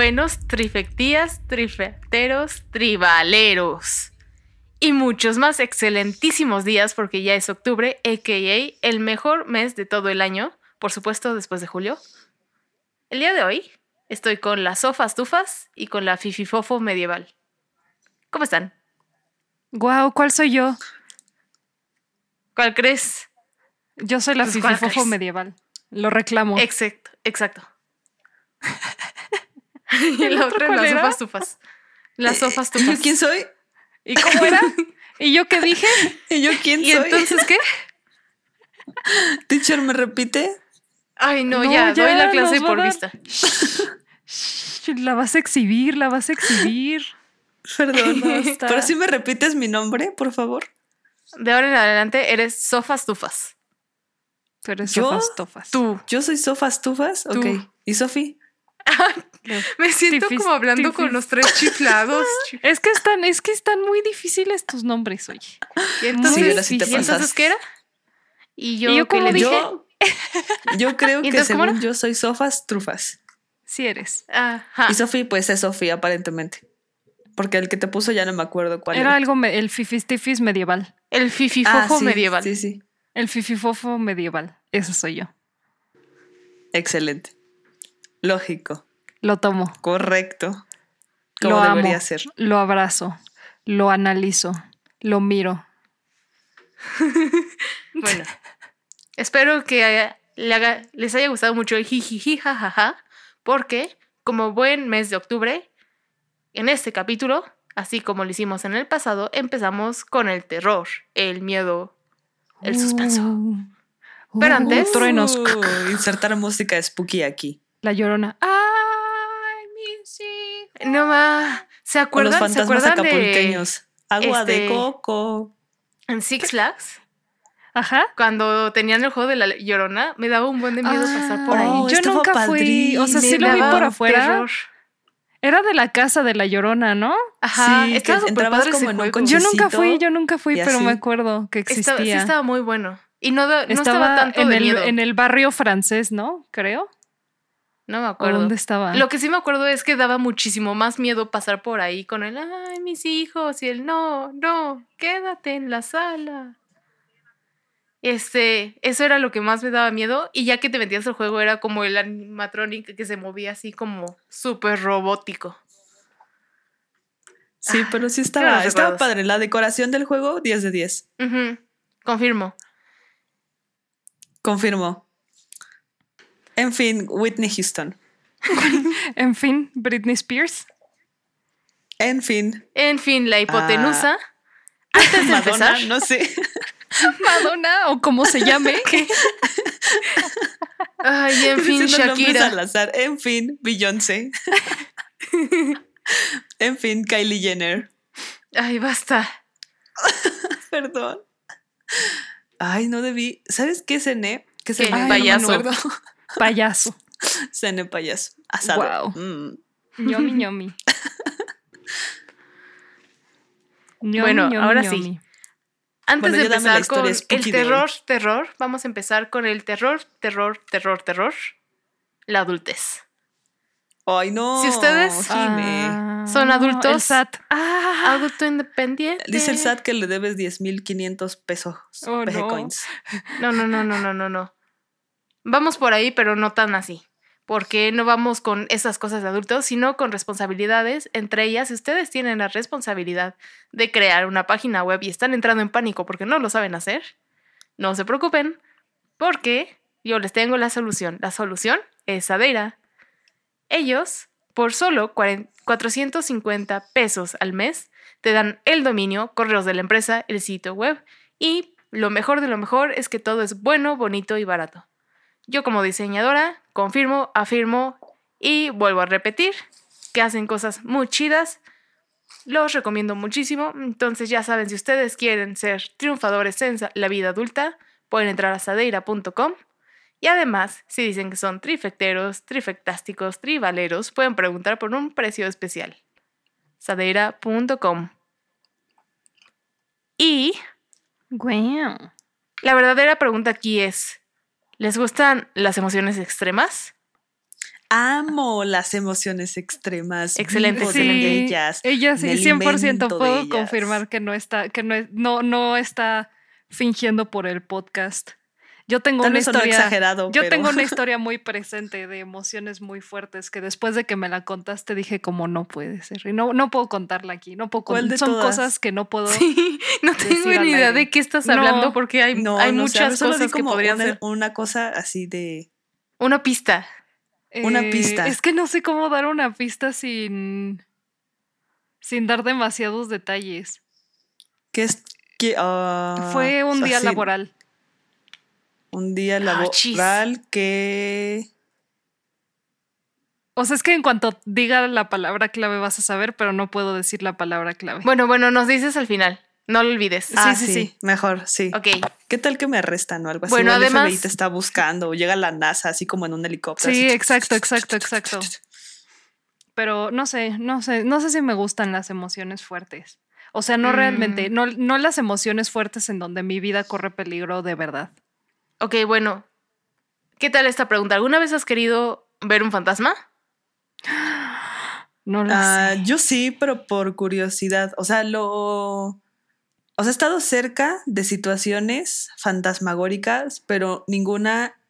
buenos trifectías, trifecteros, tribaleros. Y muchos más excelentísimos días porque ya es octubre, a.k.a. el mejor mes de todo el año, por supuesto después de julio. El día de hoy estoy con las sofas tufas y con la fififofo medieval. ¿Cómo están? Guau, ¿cuál soy yo? ¿Cuál crees? Yo soy la Pues, ¿cuál fififofo medieval. Lo reclamo. Exacto, exacto. y ¿El la otro otra, las era? sofas tufas. Las sofas ¿Yo tufas. quién soy? ¿Y cómo era? ¿Y yo qué dije? ¿Y yo quién ¿Y soy? entonces qué? ¿Teacher me repite? Ay, no, No, ya, ya doy la clase por dar. vista. La vas a exhibir, la vas a exhibir. Perdón. Basta. Pero si me repites mi nombre, por favor. De ahora en adelante eres sofas tufas. Tú eres ¿Yo? sofas tofas. Tú. Yo soy Sofas Tufas. Tú. Ok. ¿Y Sofi? Me siento Tifis, como hablando tifis. con los tres chiflados. Es que están, es que están muy difíciles tus nombres, oye. Y entonces, Sí, sí te ¿y entonces qué era? Y yo, ¿Y yo ¿qué cómo le dije? Yo, yo creo ¿Y que según yo soy Sofas Trufas. Sí eres. Ajá. Y Sofi, pues es Sofi, aparentemente. Porque el que te puso ya no me acuerdo cuál Era era. algo, me- el fifistifis medieval. El Ah, fififofo sí, medieval. Sí, sí. El fififofo medieval. Eso soy yo. Excelente. Lógico. Lo tomo. Correcto. Como Lo debería amo. ser. Lo abrazo. Lo analizo. Lo miro. Bueno, espero que haya- le haga- les haya gustado mucho el jijiji jajaja, porque como buen mes de octubre, en este capítulo, así como lo hicimos en el pasado, empezamos con el terror, el miedo, el suspenso. Uh, Pero uh, antes- Truenos. Uh, insertar música spooky aquí. La llorona. ¡Ay, mis hijos! No más, ¿se Con los acuerdan? ¿Se fantasmas acuerdan de acapulqueños. Agua de este- coco. en Six Flags? Ajá. Cuando tenían el juego de la llorona, me daba un buen de miedo pasar por ahí. Oh, yo nunca fui. O sea, sí lo vi por afuera. terror. Era de la casa de la llorona, ¿no? Ajá, Sí, estaba súper padre como ese juego. Yo nunca fui, yo nunca fui, pero me acuerdo que existía. Estaba, sí estaba muy bueno. Y no, no estaba, Estaba tanto en de el, miedo. en el barrio francés, ¿no? Creo. No me ¿O acuerdo. dónde estaba? Lo que sí me acuerdo es que daba muchísimo más miedo pasar por ahí con el ay, mis hijos y el no, no, quédate en la sala. Este, eso era lo que más me daba miedo. Y ya que te metías al juego, era como el animatronic que se movía así como súper robótico. Sí, pero sí estaba, estaba padre. La decoración del juego, 10 de 10. Ujú, Confirmo. Confirmo. En fin, Whitney Houston. En fin, Britney Spears. En fin, En fin, la hipotenusa. Antes de Madonna, empezar, no sé. Madonna, o como se llame. ay, en fin, Shakira. al azar. En fin, Beyoncé. en fin, Kylie Jenner. Ay, basta. Perdón. Ay, no debí. ¿Sabes qué cené? ¿Qué ¿Qué? cené? Payaso. No me. Payaso. cené payaso. Asado. Guau. Mm. ñomi ñomi. Ñomi, Bueno, ahora sí. Antes Bueno, de empezar con el terror, terror, vamos a empezar con el terror, terror, terror, terror, la adultez. Ay, no. Si ustedes-. Ah, Son adultos. El SAT. Ah, Adulto independiente. Dice el SAT que le debes 10.500 pesos. Oh, PG no. coins. No, no, no, no, no, no, no. Vamos por ahí, pero no tan así. Porque no vamos con esas cosas de adultos, sino con responsabilidades. Entre ellas, ustedes tienen la responsabilidad de crear una página web y están entrando en pánico porque no lo saben hacer, no se preocupen, porque yo les tengo la solución. La solución es Sadeira. Ellos, por solo 40 450 pesos al mes, te dan el dominio, correos de la empresa, el sitio web y lo mejor de lo mejor es que todo es bueno, bonito y barato. Yo como diseñadora confirmo, afirmo y vuelvo a repetir que hacen cosas muy chidas. Los recomiendo muchísimo. Entonces ya saben, si ustedes quieren ser triunfadores en la vida adulta, pueden entrar a sadeira.com. Y además, si dicen que son trifecteros, trifectásticos, tribaleros, pueden preguntar por un precio especial. sadeira.com. Y Guau. la verdadera pregunta aquí es, ¿les gustan las emociones extremas? amo las emociones extremas. Excelente, de excelente. ellas. Ella sí, me 100% alimento de puedo ellas. confirmar que no está, que no, es- no, no está fingiendo por el podcast. Yo tengo Tal una historia. exagerado, Yo pero- tengo una historia muy presente de emociones muy fuertes que después de que me la contaste dije como no puede ser. Y no, no puedo contarla aquí. No puedo ¿Cuál con- de Son todas? cosas que no puedo. Sí, no tengo ni idea de qué estás No. hablando porque hay, No, hay sé, muchas cosas que como podrían una, ser. una cosa así de. Una pista. Una Eh, pista. Es que no sé cómo dar una pista sin. sin dar demasiados detalles. ¿Qué es? que, ah, Fue un día así, laboral. Un día Ah, laboral que. O sea, es que en cuanto diga la palabra clave vas a saber, pero no puedo decir la palabra clave. Bueno, bueno, nos dices al final. No lo olvides. Ah, sí, sí, sí. Mejor, sí. Ok. ¿Qué tal que me arrestan o algo así? Bueno, O el además- FBI te está buscando o llega la NASA así como en un helicóptero. Sí, así. exacto, exacto, exacto. Pero no sé, no sé, no sé si me gustan las emociones fuertes. O sea, no Mm. realmente, no, no las emociones fuertes en donde mi vida corre peligro de verdad. Ok, bueno. ¿Qué tal esta pregunta? ¿Alguna vez has querido ver un fantasma? No lo Ah, sé. yo sí, pero por curiosidad. O sea, lo. O sea, he estado cerca de situaciones fantasmagóricas, pero ninguna,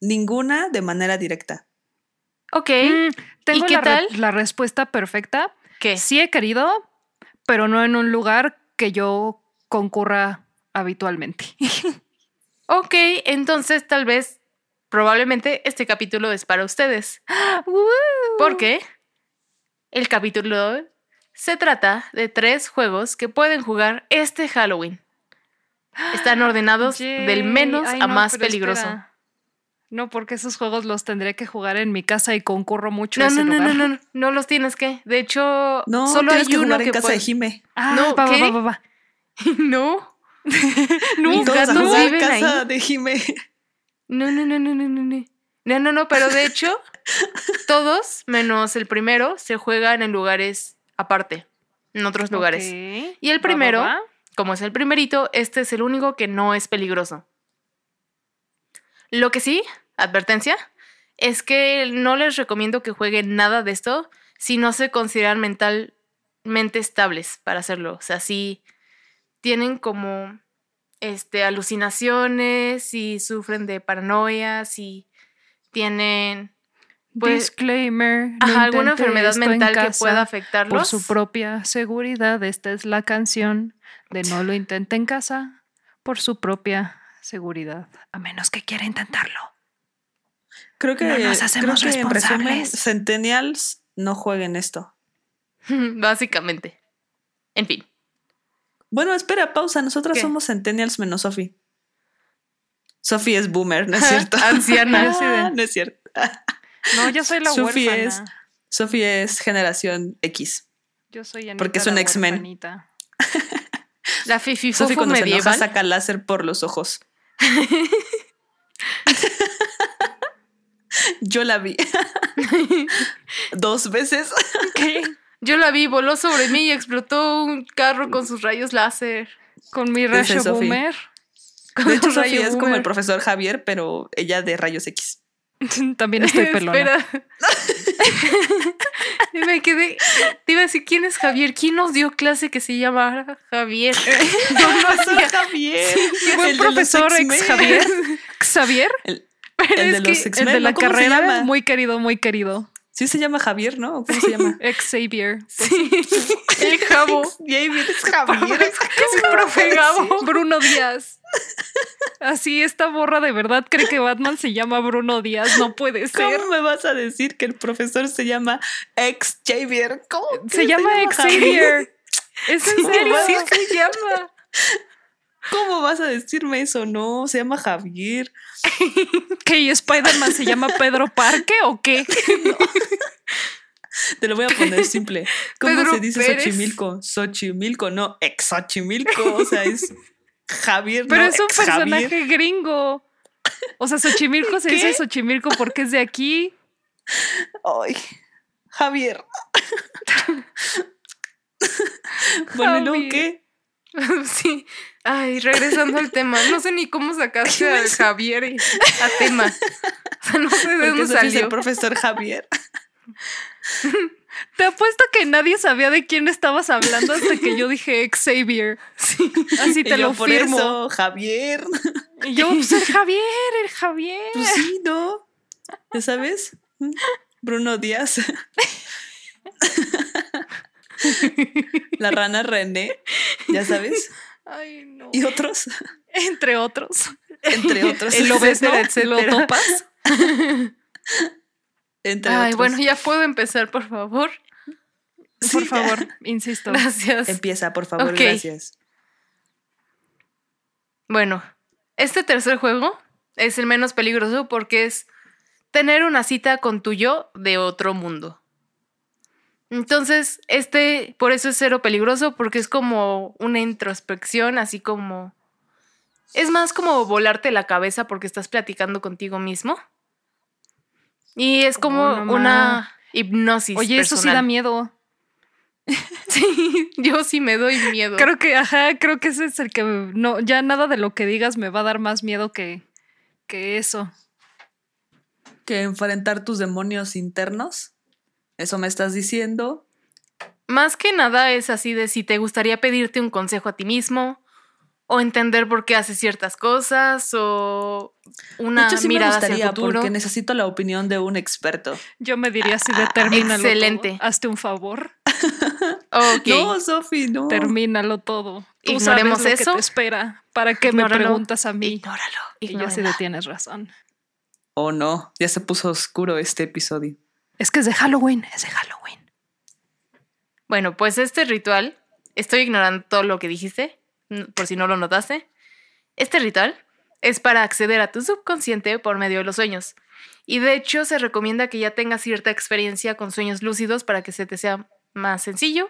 ninguna de manera directa. Ok. Mm, tengo qué la, re- tal? la respuesta perfecta. ¿Qué? Sí he querido, pero no en un lugar que yo concurra habitualmente. Ok, entonces tal vez, probablemente este capítulo es para ustedes. Porque el capítulo se trata de tres juegos que pueden jugar este Halloween. Están ordenados del menos Ay, a no, más peligroso. espera. No, porque esos juegos los tendría que jugar en mi casa y concurro mucho No, a ese no, no, lugar. no, no, no los tienes que. De hecho, No, solo hay que uno jugar en que casa puede- de Jime. Ah, No, va, va, ¿qué? va, va, va. No, No, Mis Todos viven casa ahí. de Jime. no, no, no, no, no, no, no. No, no, no, pero de hecho, todos, menos el primero, se juegan en lugares aparte, en otros lugares. Y el Va, va, primero, va. como es el primerito, este es el único que no es peligroso. Lo que sí, advertencia, es que no les recomiendo que jueguen nada de esto si no se consideran mentalmente estables para hacerlo. O sea, si tienen como este, alucinaciones, si sufren de paranoia, si tienen pues, Disclaimer. no ajá, alguna enfermedad esto en mental que pueda afectarlos. Por su propia seguridad, esta es la canción de No lo intente en casa por su propia seguridad, a menos que quiera intentarlo. Creo que, No nos creo hacemos que en resumen, responsables. Centennials no jueguen esto. Básicamente. En fin. Bueno, espera, pausa. Nosotras ¿Qué? somos Centennials menos Sophie. Sophie es boomer, ¿no es cierto? Anciana. No es cierto. No, yo soy la Sophie huérfana. es- Sophie es generación X. Yo soy Anita porque es un X-Men. La fifi fofo cuando se enoja medieval. saca láser por los ojos. Yo la vi dos veces. Yo la vi, voló sobre mí y explotó un carro con sus rayos láser. Con mi Ese rayo boomer. Con De hecho, Sophie es como el profesor Javier, pero ella de rayos X. También estoy pelona. Me quedé. Te iba a decir, ¿quién es Javier? ¿Quién nos dio clase que se llama Javier? No, no es Javier. Fue El profesor ex Javier. Xavier. El, de los que-. El de la ¿no? ¿Cómo se carrera. Muy querido, muy querido. Sí se llama Javier, ¿no? ¿O ¿Cómo se llama? Ex Xavier. Sí, el Jabo. Javier es Javier. Es profe Gabo. Bruno Díaz. Así, esta borra de verdad cree que Batman se llama Bruno Díaz. No puede ser. ¿Cómo me vas a decir que el profesor se llama ex Javier? ¿Cómo? Se llama ex Xavier. ¿Es en ¿Cómo serio? Sí se llama. ¿Cómo vas a decirme eso? No, se llama Javier. ¿Que y Spider-Man se llama Pedro Parque o qué? Te lo voy a poner simple. ¿Cómo Pedro se dice Pérez. Xochimilco? Xochimilco, no, ex Xochimilco. O sea, es Javier. Pero no, es un Javier. personaje gringo. O sea, Xochimilco se ¿Qué? dice Xochimilco porque es de aquí. Ay, Javier. bueno, ¿y luego Javier. qué? Sí. Ay, regresando al tema, no sé ni cómo sacaste a Javier y- a tema. O sea, no sé de dónde es el salió. profesor Javier. Te apuesto que nadie sabía de quién estabas hablando hasta que yo dije Xavier. Sí. Así te Y yo, lo por firmo. eso, Javier. Y yo, pues el Javier, el Javier. Pues sí, ¿no? ¿Ya sabes? Bruno Díaz. La rana René, ¿ya sabes? Ay, no. Y otros, Entre otros. entre otros. El obesno, ¿lo topas? Entre Ay, otros. bueno, ya puedo empezar, por favor. Sí, Por ya. favor, insisto. Gracias. Empieza, por favor, gracias. Bueno, este tercer juego es el menos peligroso porque es tener una cita con tu yo de otro mundo. Entonces, este por eso es cero peligroso porque es como una introspección, así como... Es más como volarte la cabeza porque estás platicando contigo mismo. Y es como Oh, una hipnosis. Oye, eso sí da miedo. Sí, yo sí me doy miedo. Creo que, ajá, creo que ese es el que no, ya nada de lo que digas me va a dar más miedo que, que eso. Que enfrentar tus demonios internos. Eso me estás diciendo. Más que nada es así de si te gustaría pedirte un consejo a ti mismo o entender por qué haces ciertas cosas o una de hecho, sí me mirada hacia gustaría el futuro. porque necesito la opinión de un experto. Yo me diría así de termínalo todo. excelente. Hazte un favor. No, Sofi, no. Termínalo todo. Tú Ignoremos sabes lo eso. que te espera. ¿Para qué me Ignóralo. preguntas a mí? Ignóralo. Y yo sí de tienes razón. Oh, no. Ya se puso oscuro este episodio. Es que es de Halloween, es de Halloween. Bueno, pues este ritual, estoy ignorando todo lo que dijiste, por si no lo notaste. Este ritual es para acceder a tu subconsciente por medio de los sueños. Y de hecho se recomienda que ya tengas cierta experiencia con sueños lúcidos para que se te sea más sencillo,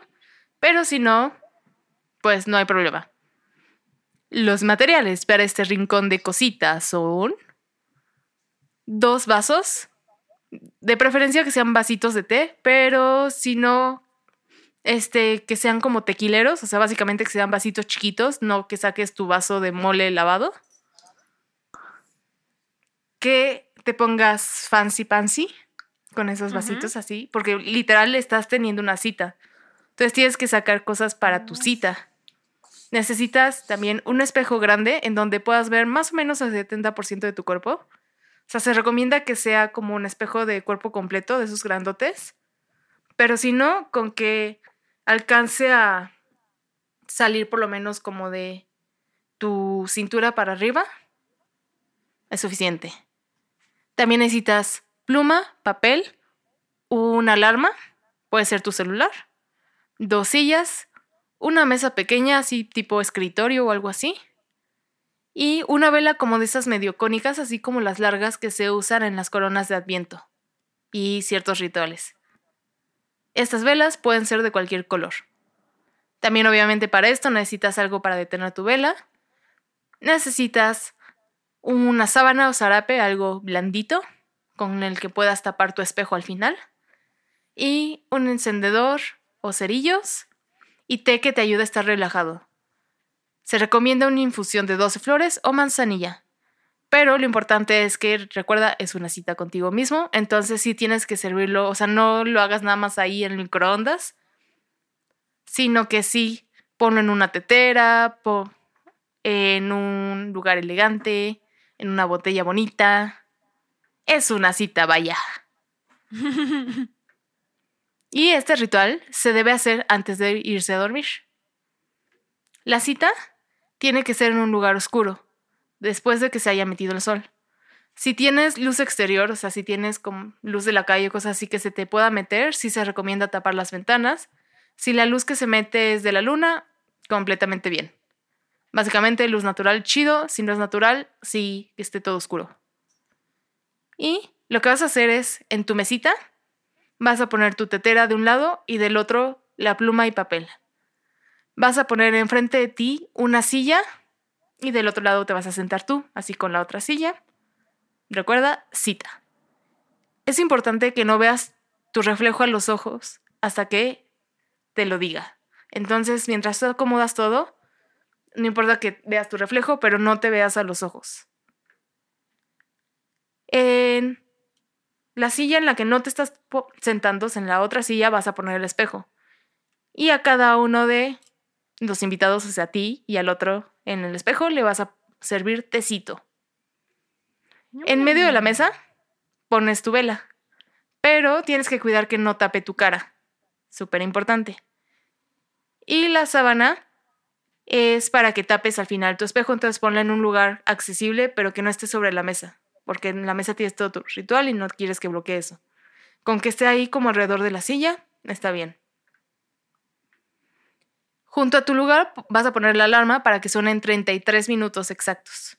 pero si no, pues no hay problema. Los materiales para este rincón de cositas son dos vasos, de preferencia que sean vasitos de té, pero si no, este, que sean como tequileros, o sea, básicamente que sean vasitos chiquitos, no que saques tu vaso de mole lavado. Que te pongas fancy pancy con esos vasitos así, porque literal estás teniendo una cita. Entonces tienes que sacar cosas para tu cita. Necesitas también un espejo grande en donde puedas ver más o menos el 70% de tu cuerpo. O sea, se recomienda que sea como un espejo de cuerpo completo, de esos grandotes. Pero si no, con que alcance a salir por lo menos como de tu cintura para arriba, es suficiente. También necesitas pluma, papel, una alarma, puede ser tu celular, dos sillas, una mesa pequeña, así tipo escritorio o algo así, y una vela como de esas medio cónicas, así como las largas que se usan en las coronas de Adviento y ciertos rituales. Estas velas pueden ser de cualquier color. También obviamente para esto necesitas algo para detener tu vela. Necesitas una sábana o zarape, algo blandito, con el que puedas tapar tu espejo al final. Y un encendedor o cerillos y té que te ayude a estar relajado. Se recomienda una infusión de 12 flores o manzanilla. Pero lo importante es que, recuerda, es una cita contigo mismo, entonces sí tienes que servirlo, o sea, no lo hagas nada más ahí en el microondas, sino que sí ponlo en una tetera, po- en un lugar elegante, en una botella bonita. Es una cita, vaya. Y este ritual se debe hacer antes de irse a dormir. La cita tiene que ser en un lugar oscuro, después de que se haya metido el sol. Si tienes luz exterior, o sea, si tienes como luz de la calle o cosas así que se te pueda meter, sí se recomienda tapar las ventanas. Si la luz que se mete es de la luna, completamente bien. Básicamente luz natural chido, si no es natural, sí que esté todo oscuro. Y lo que vas a hacer es, en tu mesita, vas a poner tu tetera de un lado y del otro la pluma y papel. Vas a poner enfrente de ti una silla y del otro lado te vas a sentar tú, así con la otra silla. Recuerda, cita. Es importante que no veas tu reflejo a los ojos hasta que te lo diga. Entonces, mientras tú acomodas todo, no importa que veas tu reflejo, pero no te veas a los ojos. En la silla en la que no te estás sentando, en la otra silla vas a poner el espejo. Y a cada uno de los invitados, sea, a ti y al otro en el espejo, le vas a servir tecito. En medio de la mesa pones tu vela, pero tienes que cuidar que no tape tu cara. Súper importante. Y la sábana es para que tapes al final tu espejo, entonces ponla en un lugar accesible, pero que no esté sobre la mesa, porque en la mesa tienes todo tu ritual y no quieres que bloquee eso. Con que esté ahí como alrededor de la silla, está bien. Junto a tu lugar vas a poner la alarma para que suene en 33 minutos exactos.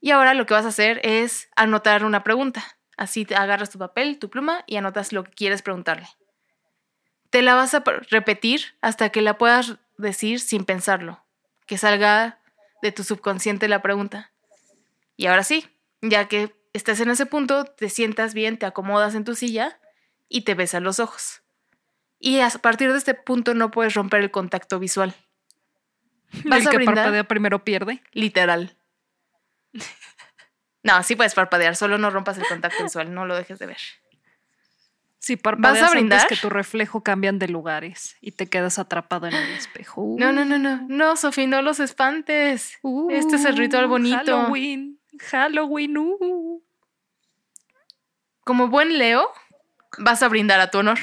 Y ahora lo que vas a hacer es anotar una pregunta. Así te agarras tu papel, tu pluma y anotas lo que quieres preguntarle. Te la vas a repetir hasta que la puedas decir sin pensarlo, que salga de tu subconsciente la pregunta. Y ahora sí, ya que estés en ese punto, te sientas bien, te acomodas en tu silla y te besas los ojos. Y a partir de este punto no puedes romper el contacto visual. Vas el a que brindar parpadea primero pierde. literal. No, sí puedes parpadear, solo no rompas el contacto visual, no lo dejes de ver. Si parpadeas antes brindar? que tu reflejo cambian de lugares y te quedas atrapado en el espejo. No, no, no, no, no, Sofi, no los espantes. Uh, este es el ritual bonito. Halloween. Halloween. uh. Como buen Leo, vas a brindar a tu honor.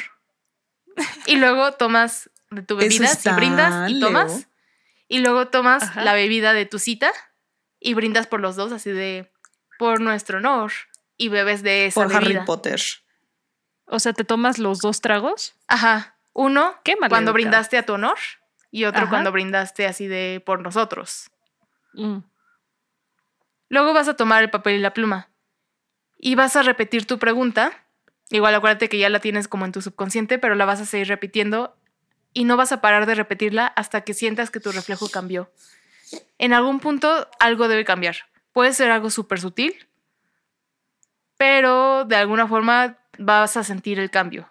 Y luego tomas de tu bebida, si está, brindas y Leo. tomas. Y luego tomas Ajá. la bebida de tu cita y brindas por los dos, así de por nuestro honor. Y bebes de esa Por Harry. Potter. O sea, te tomas los dos tragos. Ajá. Uno Qué cuando brindaste a tu honor y otro Ajá. cuando brindaste así de por nosotros. Mm. Luego vas a tomar el papel y la pluma y vas a repetir tu pregunta. Igual acuérdate que ya la tienes como en tu subconsciente, pero la vas a seguir repitiendo y no vas a parar de repetirla hasta que sientas que tu reflejo cambió. En algún punto algo debe cambiar. Puede ser algo súper sutil, pero de alguna forma vas a sentir el cambio.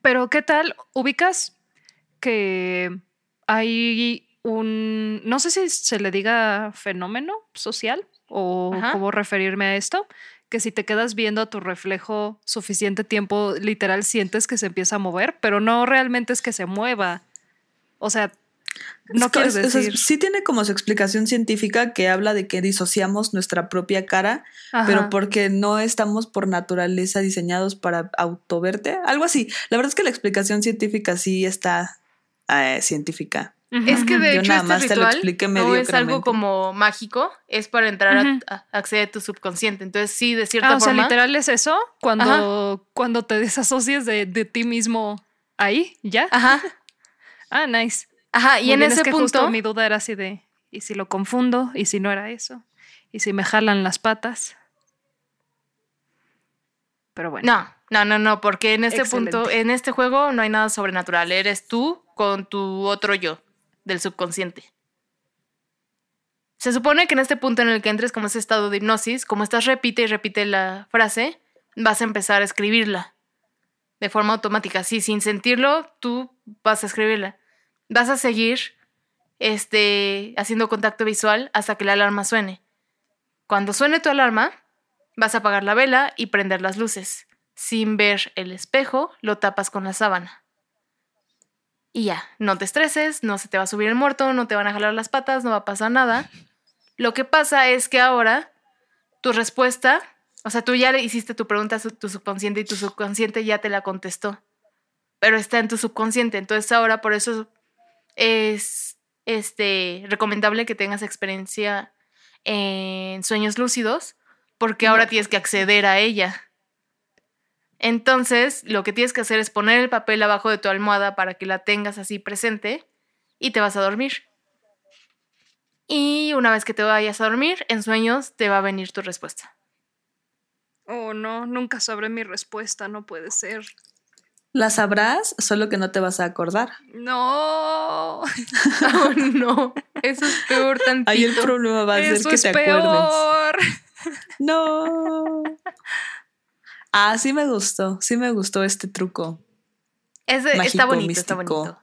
Pero, ¿qué tal? ¿Ubicas que hay un, no sé si se le diga fenómeno social o Ajá. cómo referirme a esto, que si te quedas viendo a tu reflejo suficiente tiempo, literal sientes que se empieza a mover, pero no realmente es que se mueva. O sea, no Es quieres decir. sí tiene como su explicación científica que habla de que disociamos nuestra propia cara, pero porque no estamos por naturaleza diseñados para autoverte. Algo así. La verdad es que la explicación científica sí está eh, científica. Es que de Yo hecho nada este más te lo ritual no es algo como mágico, es para entrar a- acceder a tu subconsciente. Entonces sí, de cierta Ah, o sea, forma. literal es eso, cuando, cuando te desasocies de, de ti mismo ahí, ¿ya? Ajá, Ah, nice. ajá. Y Muy en bien, es ese justo punto, mi duda era así de, ¿y si lo confundo? ¿Y si no era eso? ¿Y si me jalan las patas? Pero bueno. no, no, no, no, porque en este Excelente. punto, en este juego no hay nada sobrenatural. Eres tú con tu otro yo del subconsciente. Se supone que en este punto en el que entres como ese estado de hipnosis, como estás repite y repite la frase, vas a empezar a escribirla de forma automática. Así, sin sentirlo, tú vas a escribirla. Vas a seguir este, haciendo contacto visual hasta que la alarma suene. Cuando suene tu alarma, vas a apagar la vela y prender las luces. Sin ver el espejo, lo tapas con la sábana. Y ya, no te estreses, no se te va a subir el muerto, no te van a jalar las patas, no va a pasar nada. Lo que pasa es que ahora tu respuesta, o sea, tú ya le hiciste tu pregunta a su- tu subconsciente y tu subconsciente ya te la contestó, pero está en tu subconsciente. Entonces ahora por eso es este, recomendable que tengas experiencia en sueños lúcidos, porque ahora tienes que acceder a ella. Entonces, lo que tienes que hacer es poner el papel abajo de tu almohada para que la tengas así presente y te vas a dormir. Y una vez que te vayas a dormir, en sueños te va a venir tu respuesta. Oh, no, nunca sabré mi respuesta, no puede ser. La sabrás, solo que no te vas a acordar. No, Oh, no, eso es peor tantito. Ahí el problema va a ser que es te acuerdes. peor. No. Ah, sí me gustó, sí me gustó este truco. Ese- está mágico, bonito, está místico. bonito.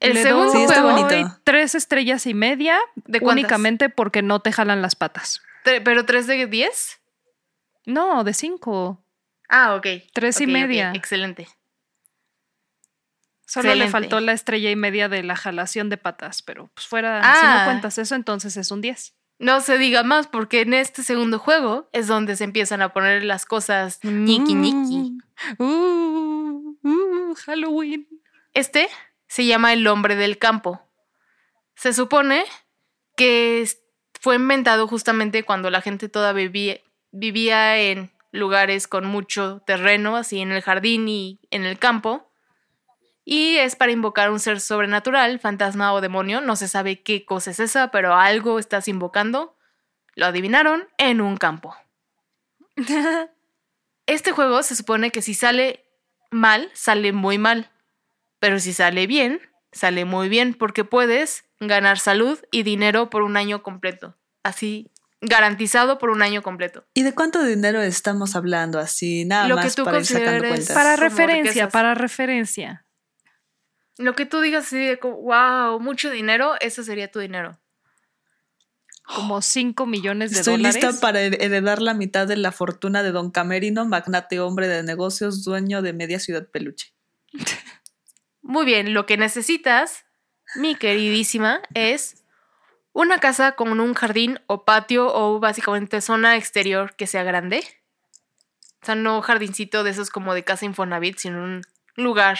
El Le segundo Sí, está juego, bonito. doy tres estrellas y media únicamente porque no te jalan las patas. pero 3 de 10. No, de cinco. Ah, ok. Tres y media. Excelente. Solo le faltó la estrella y media de la jalación de patas, pero pues fuera, si Ah. no cuentas eso, entonces es un 10. No se diga más porque en este segundo juego es donde se empiezan a poner las cosas ñiqui ñiqui. Uh, uh, Halloween. Este se llama El hombre del campo. Se supone que fue inventado justamente cuando la gente todavía vivía, vivía en lugares con mucho terreno, así en el jardín y en el campo. Y es para invocar un ser sobrenatural, fantasma o demonio. No se sabe qué cosa es esa, pero algo estás invocando. Lo adivinaron en un campo. Este juego se supone que si sale mal, sale muy mal. Pero si sale bien, sale muy bien porque puedes ganar salud y dinero por un año completo. Así, garantizado por un año completo. ¿Y de cuánto dinero estamos hablando así? Nada Lo que más tú para ir sacando consideres cuentas. Para referencia, para referencia. Lo que tú digas así de, wow, mucho dinero, eso sería tu dinero. Como 5 millones de Estoy dólares. lista para her- heredar la mitad de la fortuna de Don Camerino, magnate hombre de negocios, dueño de media ciudad peluche. Muy bien, lo que necesitas, mi queridísima, es una casa con un jardín o patio o básicamente zona exterior que sea grande. O sea, no jardincito de esos como de casa Infonavit, sino un lugar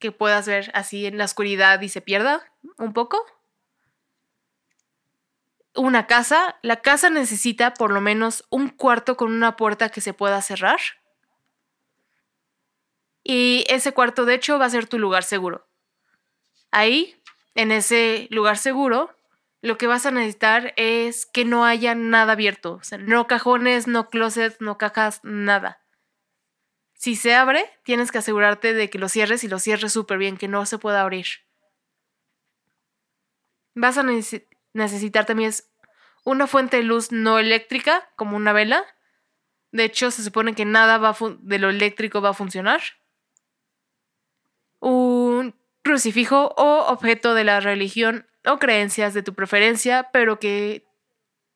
que puedas ver así en la oscuridad y se pierda un poco. Una casa, la casa necesita por lo menos un cuarto con una puerta que se pueda cerrar. Y ese cuarto, de hecho, va a ser tu lugar seguro. Ahí, en ese lugar seguro, lo que vas a necesitar es que no haya nada abierto. O sea, no cajones, no closets, no cajas, nada. Si se abre, tienes que asegurarte de que lo cierres y lo cierres súper bien, que no se pueda abrir. Vas a necesi- necesitar también una fuente de luz no eléctrica, como una vela. De hecho, se supone que nada va de lo eléctrico va a funcionar un crucifijo o objeto de la religión o creencias de tu preferencia, pero que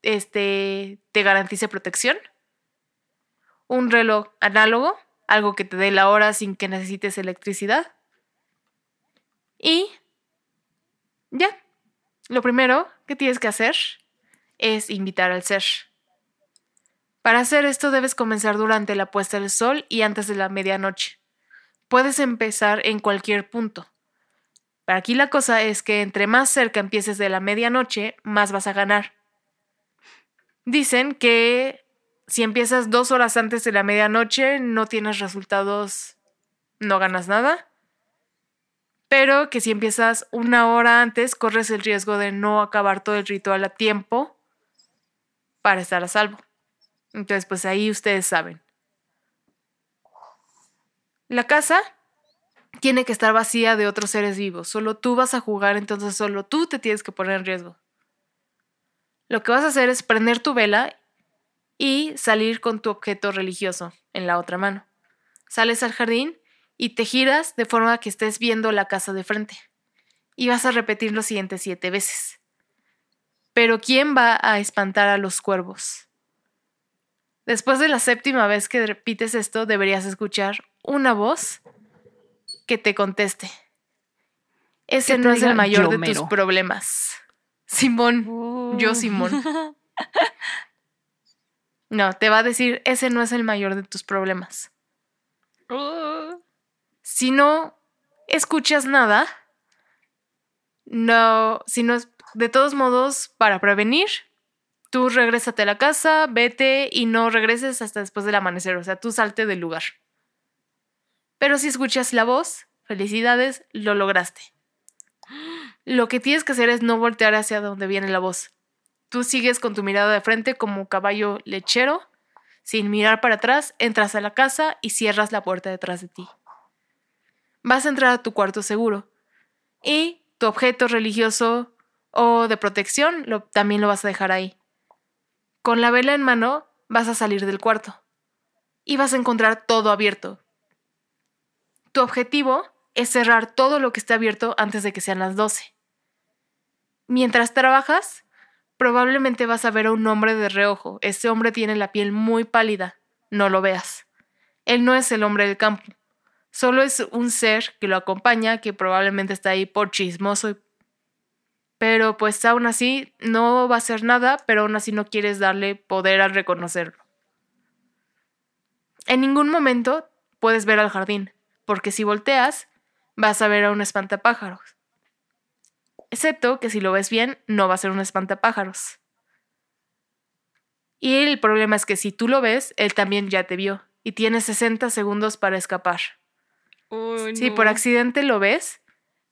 este, te garantice protección. Un reloj análogo, algo que te dé la hora sin que necesites electricidad. Y ya, lo primero que tienes que hacer es invitar al ser. Para hacer esto debes comenzar durante la puesta del sol y antes de la medianoche puedes empezar en cualquier punto. Pero aquí la cosa es que entre más cerca empieces de la medianoche, más vas a ganar. Dicen que si empiezas dos horas antes de la medianoche, no tienes resultados, no ganas nada. Pero que si empiezas una hora antes, corres el riesgo de no acabar todo el ritual a tiempo para estar a salvo. Entonces, pues ahí ustedes saben. La casa tiene que estar vacía de otros seres vivos. Solo tú vas a jugar, entonces solo tú te tienes que poner en riesgo. Lo que vas a hacer es prender tu vela y salir con tu objeto religioso en la otra mano. Sales al jardín y te giras de forma que estés viendo la casa de frente. Y vas a repetir los siguientes siete veces. Pero ¿quién va a espantar a los cuervos? Después de la séptima vez que repites esto, deberías escuchar una voz que te conteste. Ese no es el mayor "Yo de mero". tus problemas. Simón, yo Simón. No, te va a decir, ese no es el mayor de tus problemas. Uh, Si no escuchas nada, no, si no, es- de todos modos, para prevenir, tú regrésate a la casa, vete y no regreses hasta después del amanecer, o sea, tú salte del lugar. Pero si escuchas la voz, felicidades, lo lograste. Lo que tienes que hacer es no voltear hacia donde viene la voz. Tú sigues con tu mirada de frente como caballo lechero, sin mirar para atrás, entras a la casa y cierras la puerta detrás de ti. Vas a entrar a tu cuarto seguro y tu objeto religioso o de protección también lo vas a dejar ahí. Con la vela en mano vas a salir del cuarto y vas a encontrar todo abierto. Tu objetivo es cerrar todo lo que esté abierto antes de que sean las 12. Mientras trabajas, probablemente vas a ver a un hombre de reojo. Ese hombre tiene la piel muy pálida. No lo veas. Él no es el hombre del campo. Solo es un ser que lo acompaña, que probablemente está ahí por chismoso. Pero pues aún así no va a hacer nada, pero aún así no quieres darle poder al reconocerlo. En ningún momento puedes ver al jardín, porque si volteas, vas a ver a un espantapájaros. Excepto que si lo ves bien, no va a ser un espantapájaros. Y el problema es que si tú lo ves, él también ya te vio y tiene 60 segundos para escapar. Si por accidente lo ves,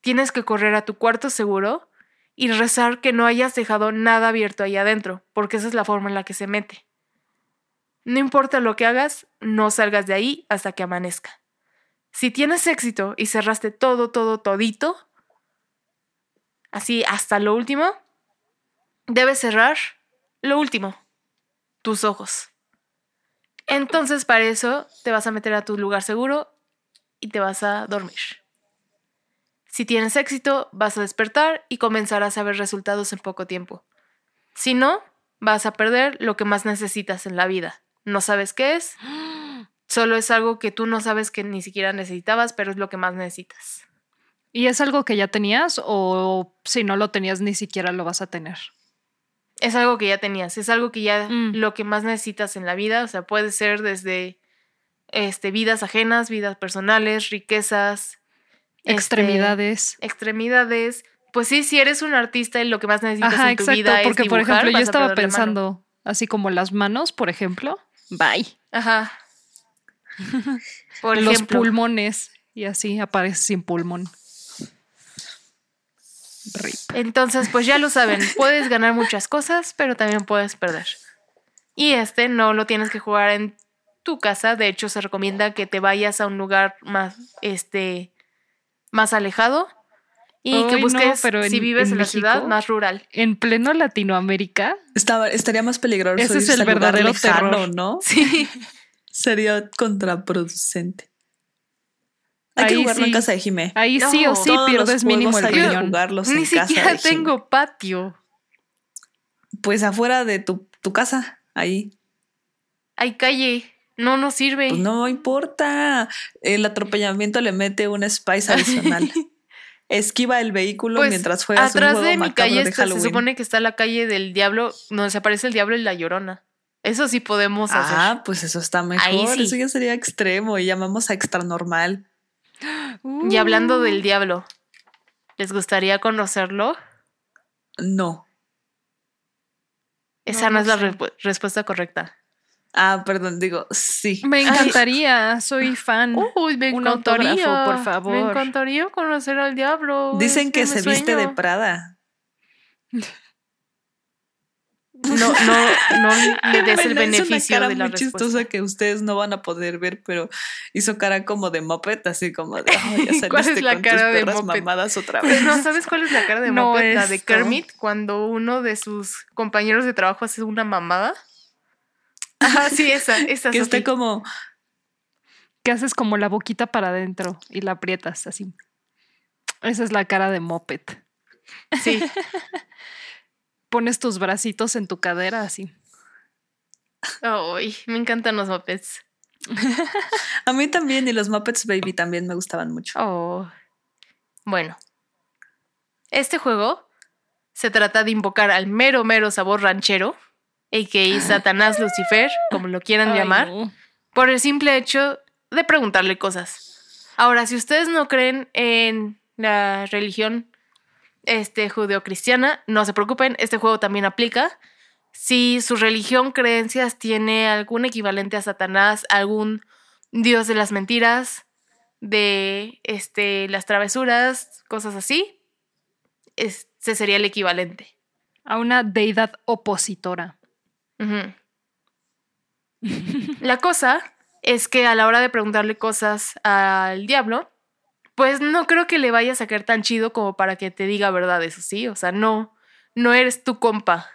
tienes que correr a tu cuarto seguro y rezar que no hayas dejado nada abierto ahí adentro, porque esa es la forma en la que se mete. No importa lo que hagas, no salgas de ahí hasta que amanezca. Si tienes éxito y cerraste todo, todo, todito, así hasta lo último, debes cerrar lo último, tus ojos. Entonces para eso te vas a meter a tu lugar seguro y te vas a dormir. Si tienes éxito, vas a despertar y comenzarás a ver resultados en poco tiempo. Si no, vas a perder lo que más necesitas en la vida. No sabes qué es, Solo es algo que tú no sabes que ni siquiera necesitabas, pero es lo que más necesitas. ¿Y es algo que ya tenías o si no lo tenías ni siquiera lo vas a tener? Es algo que ya tenías, es algo que ya mm. lo que más necesitas en la vida, o sea, puede ser desde este, vidas ajenas, vidas personales, riquezas, este, extremidades. extremidades. Pues sí, si eres un artista y lo que más necesitas en tu vida porque, es por ejemplo, yo estaba pensando, así como las manos, por ejemplo, bye. Ajá. Por los pulmones y así aparece sin pulmón. Entonces, pues ya lo saben, puedes ganar muchas cosas, pero también puedes perder. Y este no lo tienes que jugar en tu casa, de hecho se recomienda que te vayas a un lugar más este más alejado y que busques si vives en, la ciudad más rural. En pleno Latinoamérica. Estaba, estaría más peligroso. Ese es el verdadero terror, ¿no? Sí. sería contraproducente. Hay que jugarlo en casa de Jimé. Ahí sí o sí pierdes mínimo el riñón. Ni siquiera tengo patio. Pues afuera de tu, casa, ahí. Hay calle. No nos sirve. Pues no importa. El atropellamiento le mete un spice adicional. Esquiva el vehículo pues, mientras juegas atrás un juego de mi calle se supone que está la calle del diablo, donde se aparece el diablo y la llorona. Eso sí podemos hacer. Ah, pues eso está mejor. Eso ya sería extremo y llamamos a extra Y hablando del diablo, ¿les gustaría conocerlo? No. Esa no, es la respuesta correcta. Ah, perdón, digo, sí. Me encantaría, soy fan. Uy, me encantaría. por favor. Me encantaría conocer al diablo. Dicen que se viste de Prada. no, no, no le des el beneficio es una cara de la muy chistosa que ustedes no van a poder ver, pero hizo cara como de moped, así como de ya ¿Cuál es la con cara tus de mamadas otra vez. no, ¿sabes cuál es la cara de no La de Kermit, cuando uno de sus compañeros de trabajo hace una mamada. Ajá, sí, esa, esa. que esté como. Que haces como la boquita para adentro y la aprietas así. Esa es la cara de moped. Sí. Pones tus bracitos en tu cadera así. Ay, me encantan los Muppets. A mí también y los Muppets Baby también me gustaban mucho. Oh. Bueno. Este juego se trata de invocar al mero mero sabor ranchero, a.k.a. Satanás Lucifer, como lo quieran llamar, por el simple hecho de preguntarle cosas. Ahora, si ustedes no creen en la religión este, judeocristiana, no se preocupen, este juego también aplica. Si su religión, creencias tiene algún equivalente a Satanás, algún dios de las mentiras, de este, las travesuras, cosas así, ese sería el equivalente. A una deidad opositora. La cosa es que a la hora de preguntarle cosas al diablo, pues no creo que le vaya a sacar tan chido como para que te diga verdad, eso sí, o sea, no, no eres tu compa.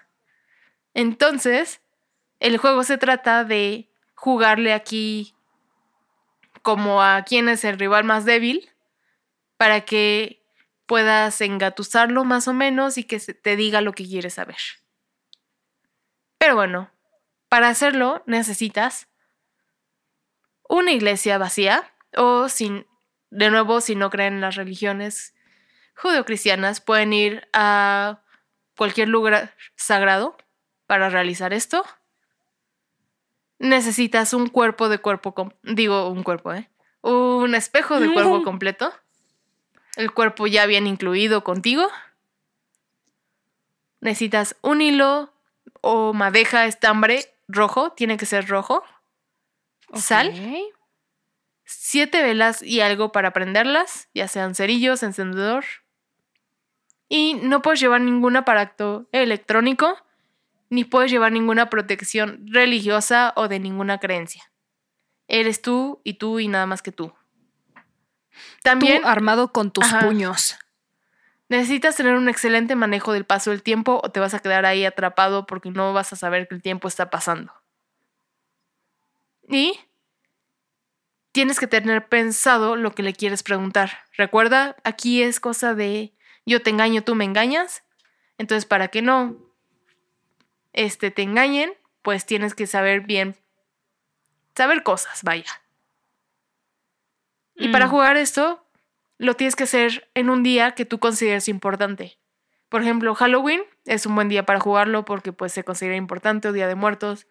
Entonces, el juego se trata de jugarle aquí como a quién es el rival más débil para que puedas engatusarlo más o menos y que te diga lo que quieres saber. Pero bueno, para hacerlo necesitas una iglesia vacía o sin, de nuevo, si no creen en las religiones judeocristianas, pueden ir a cualquier lugar sagrado para realizar esto. Necesitas un cuerpo de cuerpo, digo un cuerpo, ¿eh? Un espejo de cuerpo completo. El cuerpo ya bien incluido contigo. Necesitas un hilo o madeja estambre rojo, tiene que ser rojo. Sal. Siete velas y algo para prenderlas, ya sean cerillos, encendedor. Y no puedes llevar ningún aparato electrónico, ni puedes llevar ninguna protección religiosa o de ninguna creencia. Eres tú y tú y nada más que tú. También armado con tus puños. Necesitas tener un excelente manejo del paso del tiempo o te vas a quedar ahí atrapado porque no vas a saber que el tiempo está pasando. Y tienes que tener pensado lo que le quieres preguntar. Recuerda, aquí es cosa de yo te engaño, tú me engañas. Entonces, para que no este, te engañen, pues tienes que saber bien, saber cosas, vaya. Y para mm. jugar esto, lo tienes que hacer en un día que tú consideres importante. Por ejemplo, Halloween es un buen día para jugarlo porque pues se considera importante o Día de Muertos.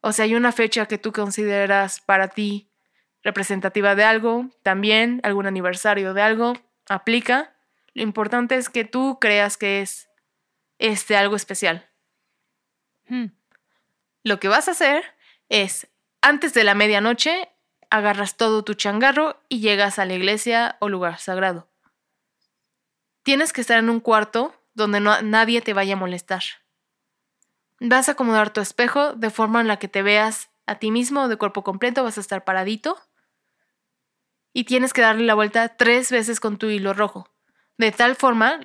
O sea, hay una fecha que tú consideras para ti representativa de algo, también algún aniversario de algo, aplica. Lo importante es que tú creas que es este algo especial. Hmm. Lo que vas a hacer es, antes de la medianoche, agarras todo tu changarro y llegas a la iglesia o lugar sagrado. Tienes que estar en un cuarto donde nadie te vaya a molestar. Vas a acomodar tu espejo de forma en la que te veas a ti mismo de cuerpo completo, vas a estar paradito. Y tienes que darle la vuelta tres veces con tu hilo rojo, de tal forma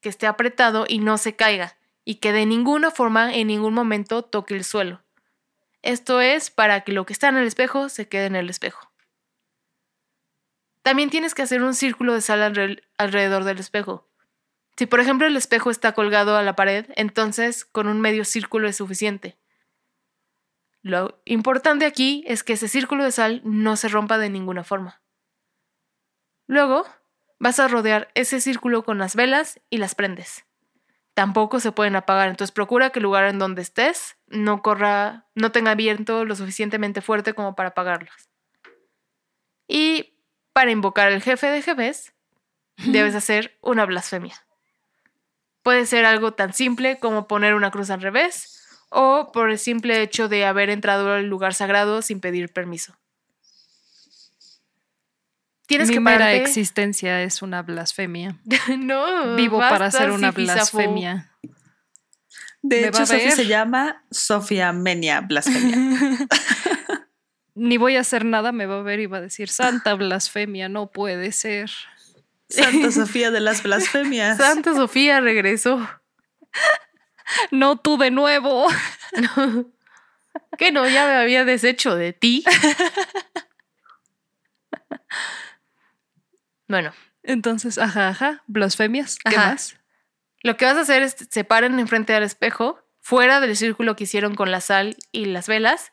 que esté apretado y no se caiga, y que de ninguna forma en ningún momento toque el suelo. Esto es para que lo que está en el espejo se quede en el espejo. También tienes que hacer un círculo de sal alrededor del espejo. Si por ejemplo el espejo está colgado a la pared, entonces con un medio círculo es suficiente. Lo importante aquí es que ese círculo de sal no se rompa de ninguna forma. Luego, vas a rodear ese círculo con las velas y las prendes tampoco se pueden apagar. Entonces procura que el lugar en donde estés no corra, no tenga viento lo suficientemente fuerte como para apagarlas. Y para invocar al jefe de jefes, debes hacer una blasfemia. Puede ser algo tan simple como poner una cruz al revés o por el simple hecho de haber entrado al lugar sagrado sin pedir permiso. Tienes Mi que mera existencia es una blasfemia. no. Vivo para hacer una blasfemia. De hecho, Sofía se llama Sofía Menia Blasfemia. Ni voy a hacer nada, me va a ver y va a decir, Santa Blasfemia, no puede ser. Santa Sofía de las Blasfemias. Santa Sofía regresó. No tú de nuevo. Que no, ya me había deshecho de ti. Bueno. Entonces, ajá, ajá, blasfemias. ¿Qué más? Lo que vas a hacer es se paren enfrente del espejo, fuera del círculo que hicieron con la sal y las velas,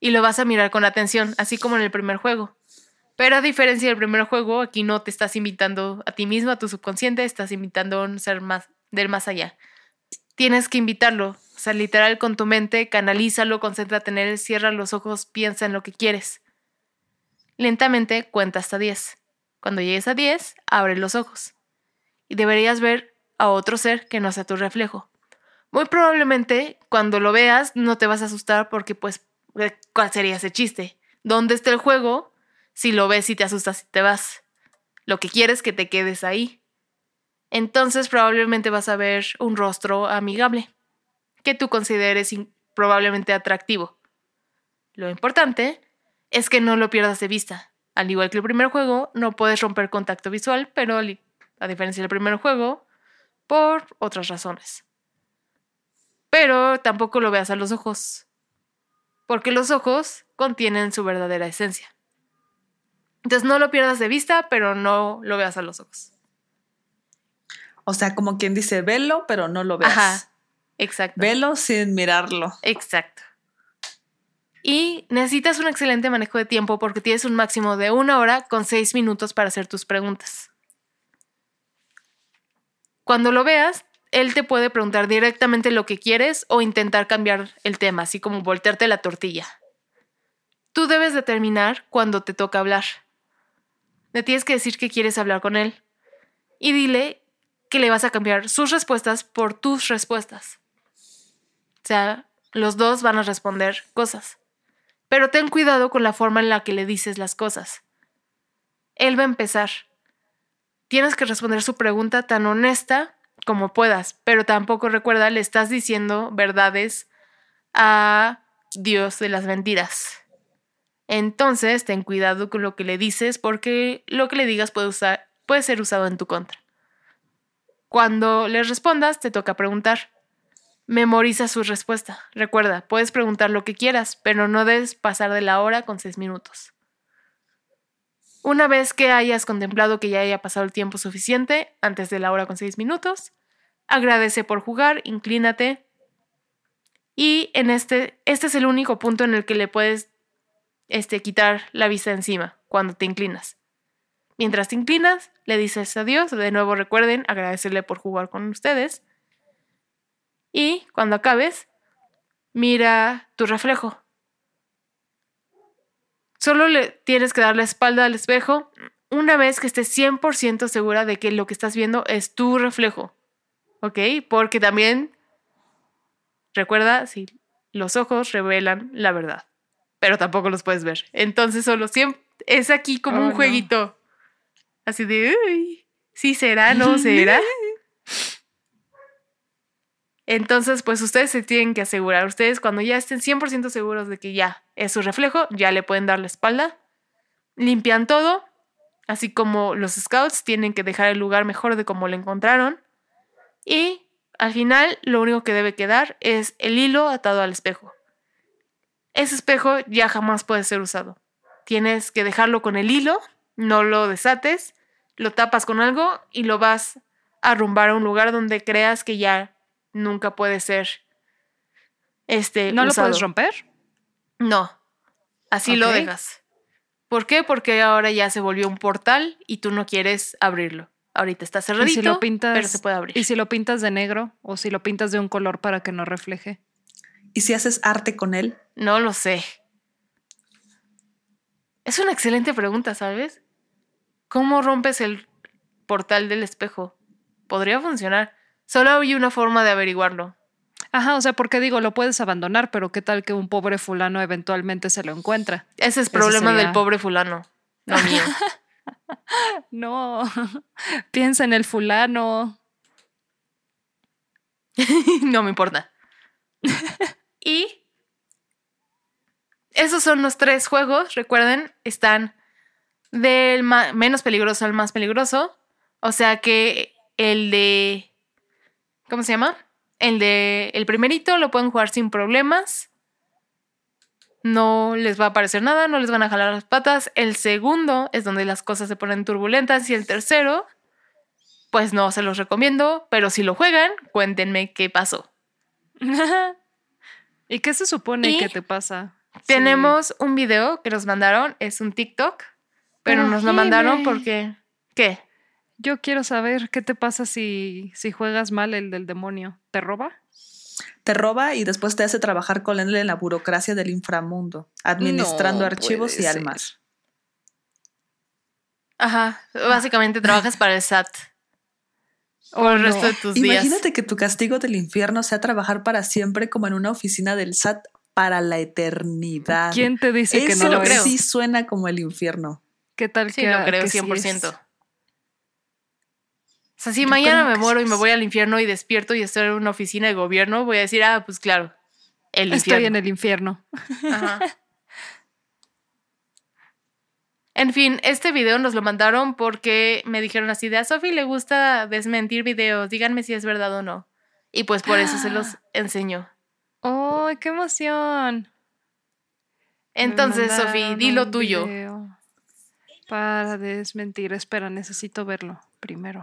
y lo vas a mirar con atención, así como en el primer juego. Pero a diferencia del primer juego, aquí no te estás invitando a ti mismo, a tu subconsciente, estás invitando a un ser más del más allá. Tienes que invitarlo, o sea, literal con tu mente, canalízalo, concéntrate en él, cierra los ojos, piensa en lo que quieres. Lentamente cuenta hasta 10. Cuando llegues a 10, abre los ojos. Y deberías ver a otro ser que no sea tu reflejo. Muy probablemente cuando lo veas no te vas a asustar porque pues ¿cuál sería ese chiste? ¿Dónde está el juego? Si lo ves y te asustas y te vas. Lo que quieres es que te quedes ahí. Entonces probablemente vas a ver un rostro amigable que tú consideres probablemente atractivo. Lo importante es que no lo pierdas de vista. Al igual que el primer juego, no puedes romper contacto visual, pero a diferencia del primer juego, por otras razones. Pero tampoco lo veas a los ojos, porque los ojos contienen su verdadera esencia. Entonces no lo pierdas de vista, pero no lo veas a los ojos. O sea, como quien dice, velo, pero no lo veas. Ajá, exacto. Velo sin mirarlo. Exacto. Y necesitas un excelente manejo de tiempo porque tienes un máximo de una hora con seis minutos para hacer tus preguntas. Cuando lo veas, él te puede preguntar directamente lo que quieres o intentar cambiar el tema, así como voltearte la tortilla. Tú debes determinar cuándo te toca hablar. Le tienes que decir que quieres hablar con él. Y dile que le vas a cambiar sus respuestas por tus respuestas. O sea, los dos van a responder cosas. Pero ten cuidado con la forma en la que le dices las cosas. Él va a empezar. Tienes que responder su pregunta tan honesta como puedas, pero tampoco recuerda, le estás diciendo verdades a Dios de las mentiras. Entonces, ten cuidado con lo que le dices porque lo que le digas puede, puede ser usado en tu contra. Cuando le respondas, te toca preguntar. Memoriza su respuesta. Recuerda, puedes preguntar lo que quieras, pero no debes pasar de la hora con seis minutos. Una vez que hayas contemplado que ya haya pasado el tiempo suficiente, antes de la hora con seis minutos, agradece por jugar, inclínate. Y en este, este es el único punto en el que le puedes este, quitar la vista encima, cuando te inclinas. Mientras te inclinas, le dices adiós. De nuevo recuerden agradecerle por jugar con ustedes. Y cuando acabes, mira tu reflejo. Solo le tienes que dar la espalda al espejo una vez que estés 100% segura de que lo que estás viendo es tu reflejo. ¿Ok? Porque también, recuerda, si los ojos revelan la verdad, pero tampoco los puedes ver. Entonces solo siempre es aquí como Oh, un no. jueguito. Así de, uy, sí será, no será. Entonces, pues ustedes se tienen que asegurar. Ustedes cuando ya estén 100% seguros de que ya es su reflejo, ya le pueden dar la espalda. Limpian todo, así como los scouts tienen que dejar el lugar mejor de como lo encontraron. Y al final lo único que debe quedar es el hilo atado al espejo. Ese espejo ya jamás puede ser usado. Tienes que dejarlo con el hilo, no lo desates, lo tapas con algo y lo vas a arrumbar a un lugar donde creas que ya nunca puede ser este ¿No lo puedes romper? No, así lo dejas. ¿Por qué? Porque ahora ya se volvió un portal y tú no quieres abrirlo. Ahorita está ¿Y cerradito, si lo pintas, pero se puede abrir. ¿Y si lo pintas de negro o si lo pintas de un color para que no refleje? ¿Y si haces arte con él? No lo sé. Es una excelente pregunta, ¿sabes? ¿Cómo rompes el portal del espejo? Podría funcionar. Solo hay una forma de averiguarlo. Ajá, o sea, porque digo, lo puedes abandonar, pero qué tal que un pobre fulano eventualmente se lo encuentra. Ese es problema sería- del pobre fulano, no mío. No, piensa en el fulano. no me importa. y esos son los tres juegos. Recuerden, están del menos peligroso al más peligroso. O sea que el de. ¿Cómo se llama? El de. El primerito lo pueden jugar sin problemas. No les va a aparecer nada, no les van a jalar las patas. El segundo es donde las cosas se ponen turbulentas. Y el tercero, pues no se los recomiendo. Pero si lo juegan, cuéntenme qué pasó. ¿Y qué se supone Y que te pasa? Tenemos un video que nos mandaron, es un TikTok, pero nos lo mandaron porque. ¿Qué? Yo quiero saber qué te pasa si, si juegas mal el del demonio. ¿Te roba? Te roba y después te hace trabajar con él en la burocracia del inframundo, administrando No archivos y ser. almas. Ajá, básicamente trabajas para el SAT. Por el no. resto de tus días. Imagínate que tu castigo del infierno sea trabajar para siempre como en una oficina del SAT para la eternidad. ¿Quién te dice que no lo creo. sí suena como el infierno. ¿Qué tal Sí, que lo creo que sí 100%. es? O sea, si Yo mañana me muero y me voy al infierno y despierto y estoy en una oficina de gobierno, voy a decir, ah, pues claro, el Estoy en infierno. el infierno. Ajá. En fin, este video nos lo mandaron porque me dijeron así de a Sofi le gusta desmentir videos, díganme si es verdad o no. Y pues por eso se los enseño. ¡Oh, qué emoción! Entonces, Sofi, di lo tuyo. Para desmentir. Espera, necesito verlo primero.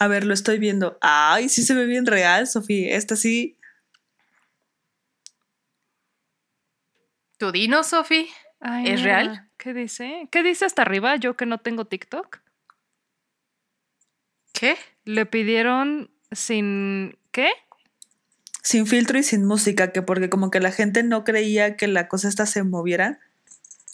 A ver, lo estoy viendo. Ay, sí se ve bien real, Sofía. Esta sí. ¿Tu dino, Sofi? Ay, ¿Es mira, real? ¿Qué dice? ¿Qué dice hasta arriba? Yo que no tengo TikTok. ¿Qué? Le pidieron sin. ¿Qué? Sin filtro y sin música, que porque como que la gente no creía que la cosa esta se moviera.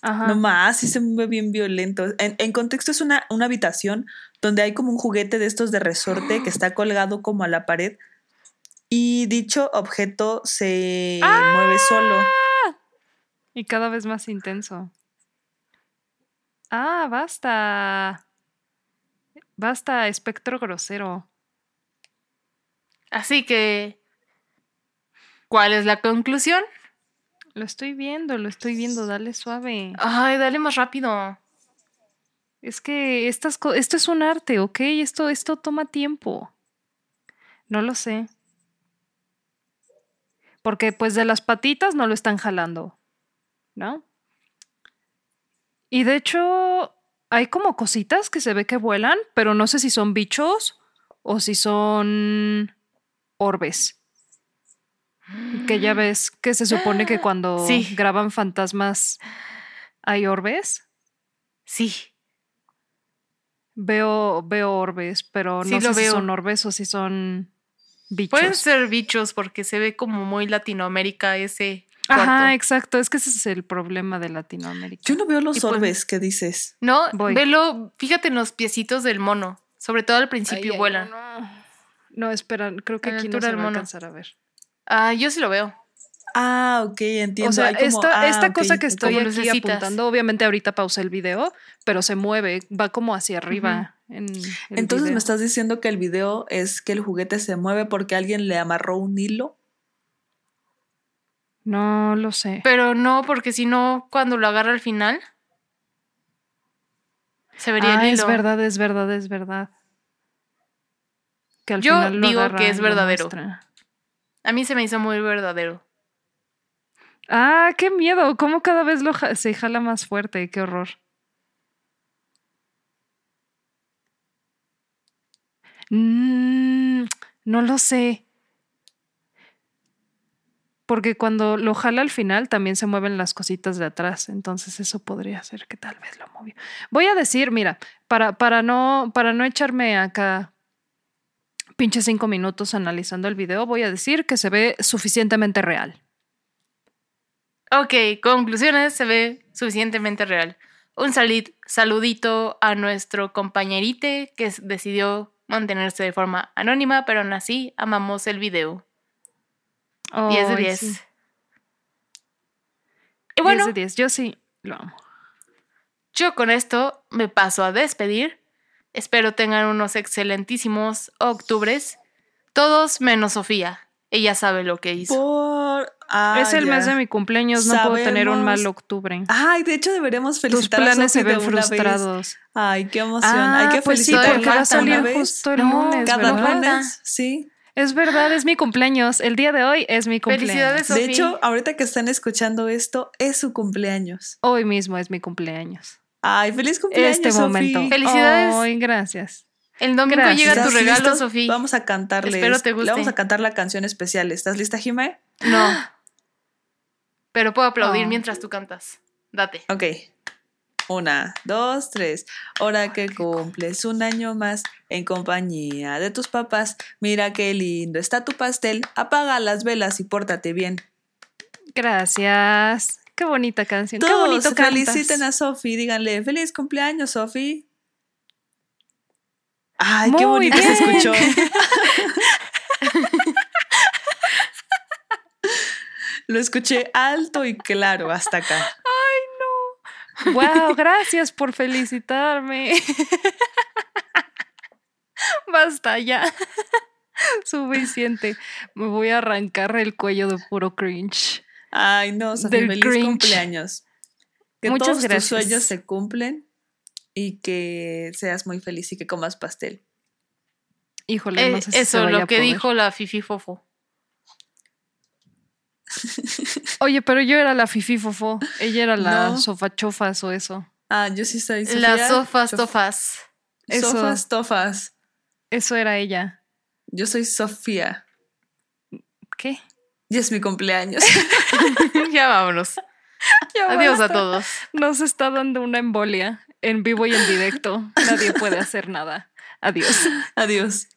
Ajá. No más, sí se mueve bien violento. En, en contexto es una, una habitación donde hay como un juguete de estos de resorte que está colgado como a la pared. Y dicho objeto se mueve solo. Y cada vez más intenso. Ah, basta. Basta, espectro grosero. Así que, ¿cuál es la conclusión? Lo estoy viendo, lo estoy viendo, dale suave. Ay, dale más rápido. Es que estas esto es un arte, ¿ok? Esto, esto toma tiempo. No lo sé. Porque pues de las patitas no lo están jalando, ¿no? Y de hecho hay como cositas que se ve que vuelan, pero no sé si son bichos o si son orbes. Que ya ves que se supone que cuando Sí. graban fantasmas hay orbes. Sí. Veo, veo orbes, pero Sí, no sé lo si veo. son orbes o si son bichos. Pueden ser bichos porque se ve como muy Latinoamérica ese Ajá, exacto. Es que ese es el problema de Latinoamérica. Yo no veo los Y pues- orbes que dices. No, Voy. velo, fíjate en los piecitos del mono. Sobre todo al principio ay, vuelan. No, no. No, espera, creo que aquí no se va a alcanzar a ver. Ah, yo sí lo veo. Ah, ok, entiendo. O sea, como- esta, ah, esta cosa que estoy Como aquí lucecitas. apuntando, obviamente ahorita pausé el video, pero se mueve, va como hacia arriba. en el Entonces me estás diciendo que el video es que el juguete se mueve porque alguien le amarró un hilo. No lo sé. Pero no, porque si no, cuando lo agarra al final, se vería Ah, el es hilo. verdad, es verdad, es verdad. Que al Yo final lo digo que es verdadero. A mí se me hizo muy verdadero. Ah, qué miedo. ¿Cómo cada vez lo se jala más fuerte? Qué horror. Mm, no lo sé. Porque cuando lo jala al final también se mueven las cositas de atrás. Entonces eso podría ser que tal vez lo movió. Voy a decir, mira, para, para, no, para no echarme acá pinche cinco minutos analizando el video, voy a decir que se ve suficientemente real. Ok, conclusiones, se ve suficientemente real. Un salid- saludito a nuestro compañerite que decidió mantenerse de forma anónima, pero aún así amamos el video. 10 de Ay, 10. sí. Y bueno, 10 de 10. Yo sí lo amo. yo con esto me paso a despedir. Espero tengan unos excelentísimos octubres. Todos menos Sofía. Ella sabe lo que hizo. Por. Ah, es el ya. mes de mi cumpleaños, no puedo tener un mal octubre. Ay, de hecho deberíamos Tus felicitar a planes se ven vez. frustrados. Ay, qué emoción. Ah, Hay que pues sí, felicitar porque va a una salir vez. justo el No, lunes, Cada ¿verdad? lunes, sí. Es verdad, es mi cumpleaños. El día de hoy es mi cumpleaños. Felicidades, De hecho, ahorita que están escuchando esto, es su cumpleaños. Hoy mismo es mi cumpleaños. Ay, feliz cumpleaños, este momento. Felicidades. Ay, gracias. El domingo Gracias. llega tu ¿Estás regalo? Sofía. Vamos a cantarle. Espero te Le guste. vamos a cantar la canción especial. ¿Estás lista, Jime? No. Pero puedo aplaudir Oh. mientras tú cantas. Date. Ok. Una, dos, tres. Ahora que cumples un año más en compañía de tus papás, mira qué lindo está tu pastel. Apaga las velas y pórtate bien. Gracias. Qué bonita canción. Qué Todos bonito feliciten cantas. a Sofi. Díganle, feliz cumpleaños, Sofi. Ay, Muy qué bonito se escuchó. Lo escuché alto y claro hasta acá. Wow, gracias por felicitarme. Basta ya. Suficiente. Me voy a arrancar el cuello de puro cringe. Ay, no, Sofi, Del feliz cringe. cumpleaños. Que Muchas todos gracias. tus sueños se cumplen y que seas muy feliz y que comas pastel. Híjole, no Eh, sé si eso, lo que poder. dijo la Fifi Fofo. Oye, pero yo era la fifi fofo. Ella era la No. sofachofas o eso. Ah, yo sí soy Sofía. Las sofas, tofas. Eso. Sofas, tofas. Eso era ella. Yo soy Sofía. ¿Qué? Y es mi cumpleaños. ya vámonos. Ya Adiós a todos. Nos está dando una embolia en vivo y en directo. Nadie puede hacer nada. Adiós. Adiós.